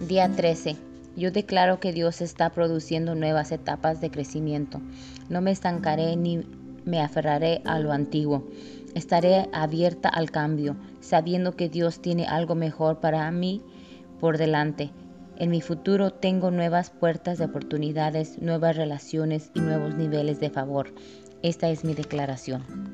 Día 13. Yo declaro que Dios está produciendo nuevas etapas de crecimiento. No me estancaré ni me aferraré a lo antiguo. Estaré abierta al cambio, sabiendo que Dios tiene algo mejor para mí por delante. En mi futuro tengo nuevas puertas de oportunidades, nuevas relaciones y nuevos niveles de favor. Esta es mi declaración.